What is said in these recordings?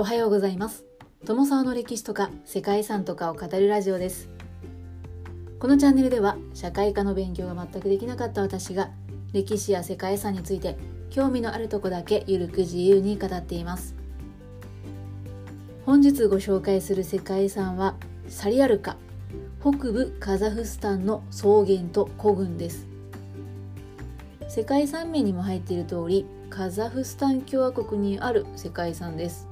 おはようございます。友沢の歴史とか世界遺産とかを語るラジオです。このチャンネルでは社会科の勉強が全くできなかった私が歴史や世界遺産について興味のあるとこだけゆるく自由に語っています。本日ご紹介する世界遺産はサリアルカ北部カザフスタンの草原と古群です。世界遺産名にも入っている通りカザフスタン共和国にある世界遺産です。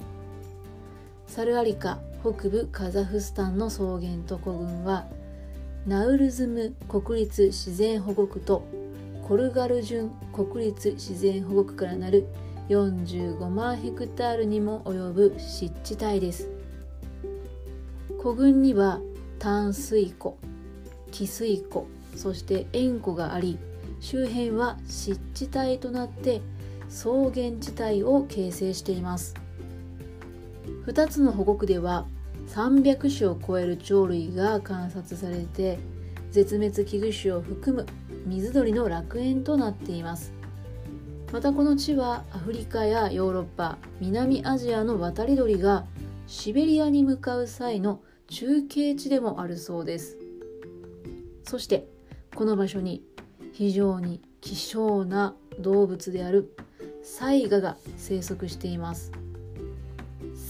サルアリカ北部カザフスタンの草原と古群はナウルズム国立自然保護区とコルガルジュン国立自然保護区からなる45万ヘクタールにも及ぶ湿地帯です。古群には淡水湖汽水湖そして塩湖があり周辺は湿地帯となって草原地帯を形成しています。2つの保護区では300種を超える鳥類が観察されて絶滅危惧種を含む水鳥の楽園となっています。またこの地はアフリカやヨーロッパ南アジアの渡り鳥がシベリアに向かう際の中継地でもあるそうです。そしてこの場所に非常に希少な動物であるサイガが生息しています。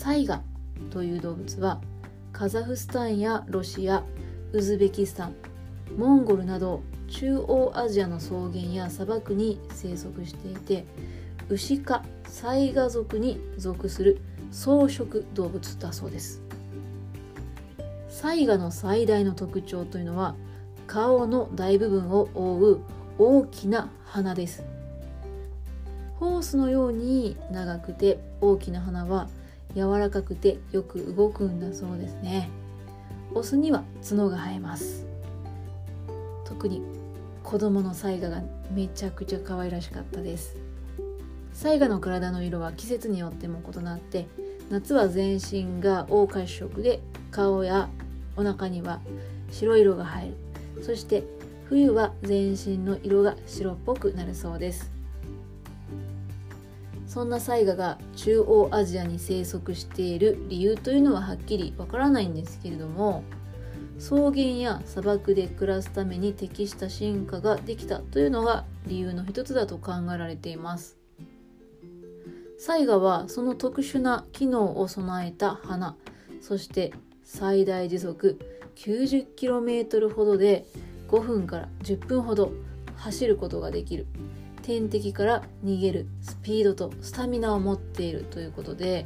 サイガという動物はカザフスタンやロシアウズベキスタンモンゴルなど中央アジアの草原や砂漠に生息していてウシ科サイガ族に属する草食動物だそうです。サイガの最大の特徴というのは顔の大部分を覆う大きな鼻です。ホースのように長くて大きな鼻は柔らかくてよく動くんだそうですね。オスには角が生えます。特に子供のサイガがめちゃくちゃ可愛らしかったです。サイガの体の色は季節によっても異なって夏は全身が黄褐色で顔やお腹には白色が入る。そして冬は全身の色が白っぽくなるそうです。そんなサイガが中央アジアに生息している理由というのははっきりわからないんですけれども草原や砂漠で暮らすために適した進化ができたというのが理由の一つだと考えられています。サイガはその特殊な機能を備えた花そして最大時速 90km ほどで5分から10分ほど走ることができる。天敵から逃げるスピードとスタミナを持っているということで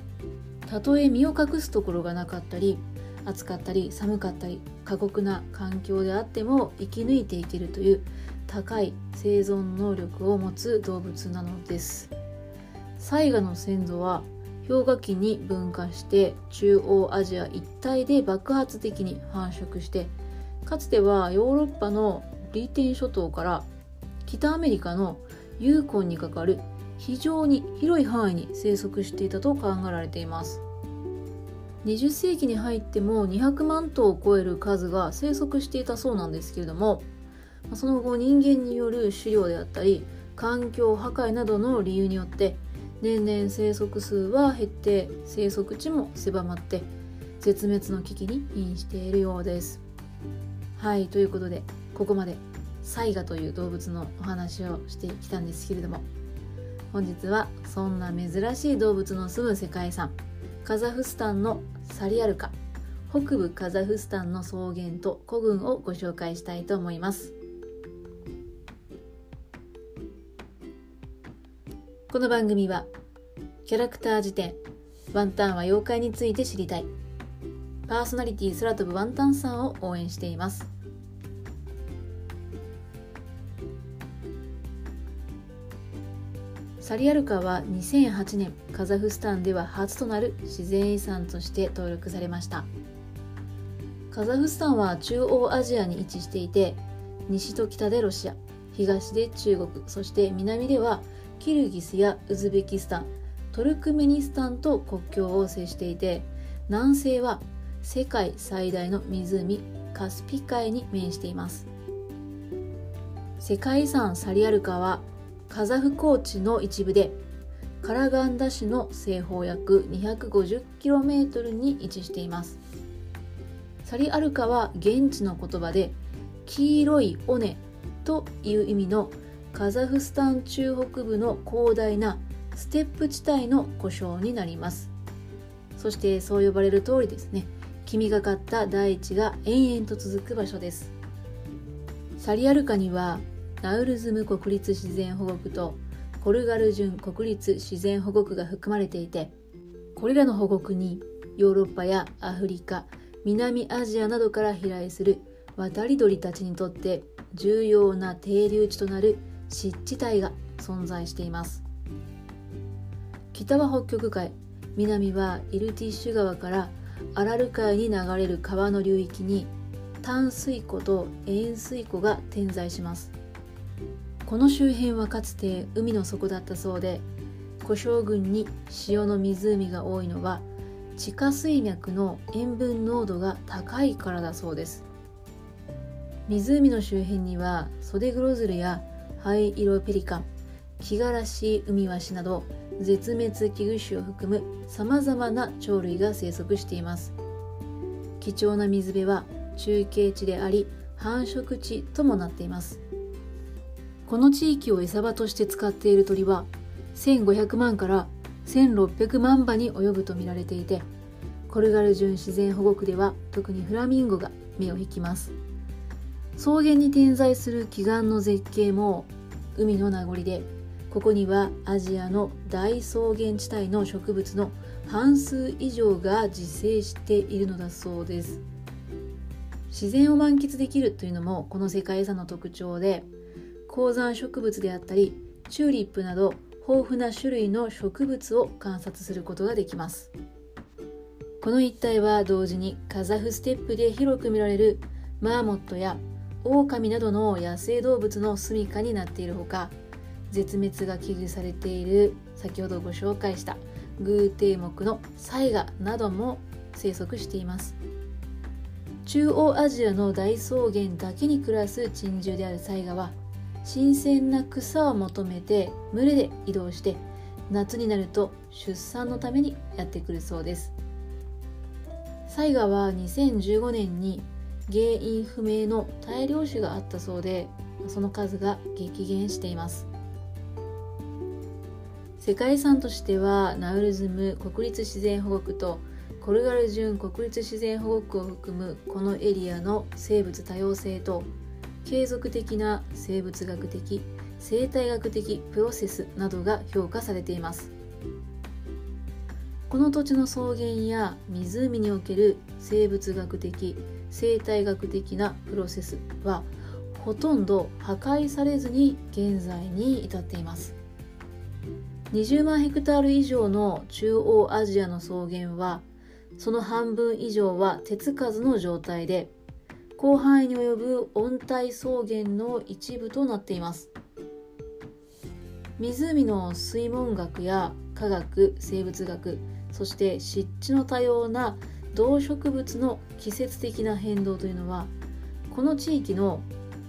たとえ身を隠すところがなかったり暑かったり寒かったり過酷な環境であっても生き抜いていけるという高い生存能力を持つ動物なのです。サガの先祖は氷河期に分化して中央アジア一帯で爆発的に繁殖してかつてはヨーロッパのリーテン諸島から北アメリカのユーコンにかかる非常に広い範囲に生息していたと考えられています20世紀に入っても200万頭を超える数が生息していたそうなんですけれどもその後人間による狩猟であったり環境破壊などの理由によって年々生息数は減って生息地も狭まって絶滅の危機に瀕しているようです。はいということでここまでサイガという動物のお話をしてきたんですけれども本日はそんな珍しい動物の住む世界遺産カザフスタンのサリアルカ北部カザフスタンの草原と古群をご紹介したいと思います。この番組はキャラクター辞典ワンタンは妖怪について知りたい。パーソナリティ空飛ぶワンタンさんを応援しています。サリアルカは2008年カザフスタンでは初となる自然遺産として登録されました。カザフスタンは中央アジアに位置していて西と北でロシア東で中国そして南ではキルギスやウズベキスタントルクメニスタンと国境を接していて南西は世界最大の湖カスピ海に面しています。世界遺産サリアルカはカザフ高地の一部でカラガンダ市の西方約 250km に位置しています。サリアルカは現地の言葉で黄色い尾根という意味のカザフスタン中北部の広大なステップ地帯の故障になります。そしてそう呼ばれる通りですね。黄みがかった大地が延々と続く場所です。サリアルカにはナウルズム国立自然保護区とコルガルジュン国立自然保護区が含まれていてこれらの保護区にヨーロッパやアフリカ南アジアなどから飛来する渡り鳥たちにとって重要な停留地となる湿地帯が存在しています。北は北極海南はイルティッシュ川からアラル海に流れる川の流域に淡水湖と塩水湖が点在します。この周辺はかつて海の底だったそうで古生郡に塩の湖が多いのは地下水脈の塩分濃度が高いからだそうです。湖の周辺にはソデグロズルや灰色ペリカンキガラシウミワシなど絶滅危惧種を含むさまざまな鳥類が生息しています。貴重な水辺は中継地であり繁殖地ともなっています。この地域を餌場として使っている鳥は1500万から1600万羽に及ぶと見られていてコルガルン自然保護区では特にフラミンゴが目を引きます。草原に点在する奇岩の絶景も海の名残でここにはアジアの大草原地帯の植物の半数以上が自生しているのだそうです。自然を満喫できるというのもこの世界遺産の特徴で高山植物であったりチューリップなど豊富な種類の植物を観察することができます。この一帯は同時にカザフステップで広く見られるマーモットやオオカミなどの野生動物の住処になっているほか絶滅が危惧されている先ほどご紹介したグーテー目のサイガなども生息しています。中央アジアの大草原だけに暮らす珍獣であるサイガは新鮮な草を求めて群れで移動して夏になると出産のためにやってくるそうです。サイガは2015年に原因不明の大量死があったそうでその数が激減しています。世界遺産としてはナウルズム国立自然保護区とコルガルジュン国立自然保護区を含むこのエリアの生物多様性と継続的な生物学的生態学的プロセスなどが評価されています。この土地の草原や湖における生物学的生態学的なプロセスはほとんど破壊されずに現在に至っています。20万ヘクタール以上の中央アジアの草原はその半分以上は手つかずの状態で広範囲に及ぶ温帯草原の一部となっています。湖の水文学や科学生物学そして湿地の多様な動植物の季節的な変動というのはこの地域の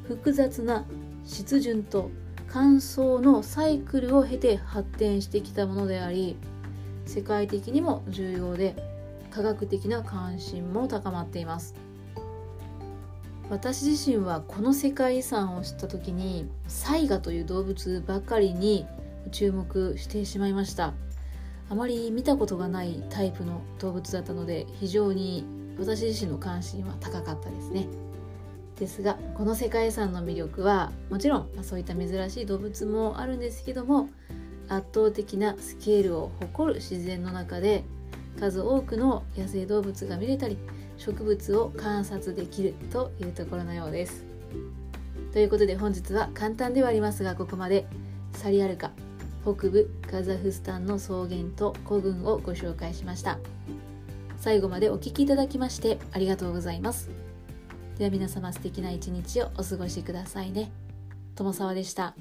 複雑な湿潤と乾燥のサイクルを経て発展してきたものであり世界的にも重要で科学的な関心も高まっています。私自身はこの世界遺産を知った時にサイガという動物ばかりに注目してしまいました。あまり見たことがないタイプの動物だったので非常に私自身の関心は高かったですね。ですがこの世界遺産の魅力はもちろん、そういった珍しい動物もあるんですけども圧倒的なスケールを誇る自然の中で数多くの野生動物が見れたり植物を観察できるというところのようです。ということで本日は簡単ではありますがここまでサリアルカ北部カザフスタンの草原と古群をご紹介しました。最後までお聴きいただきましてありがとうございます。では皆様素敵な一日をお過ごしくださいね。友沢でした。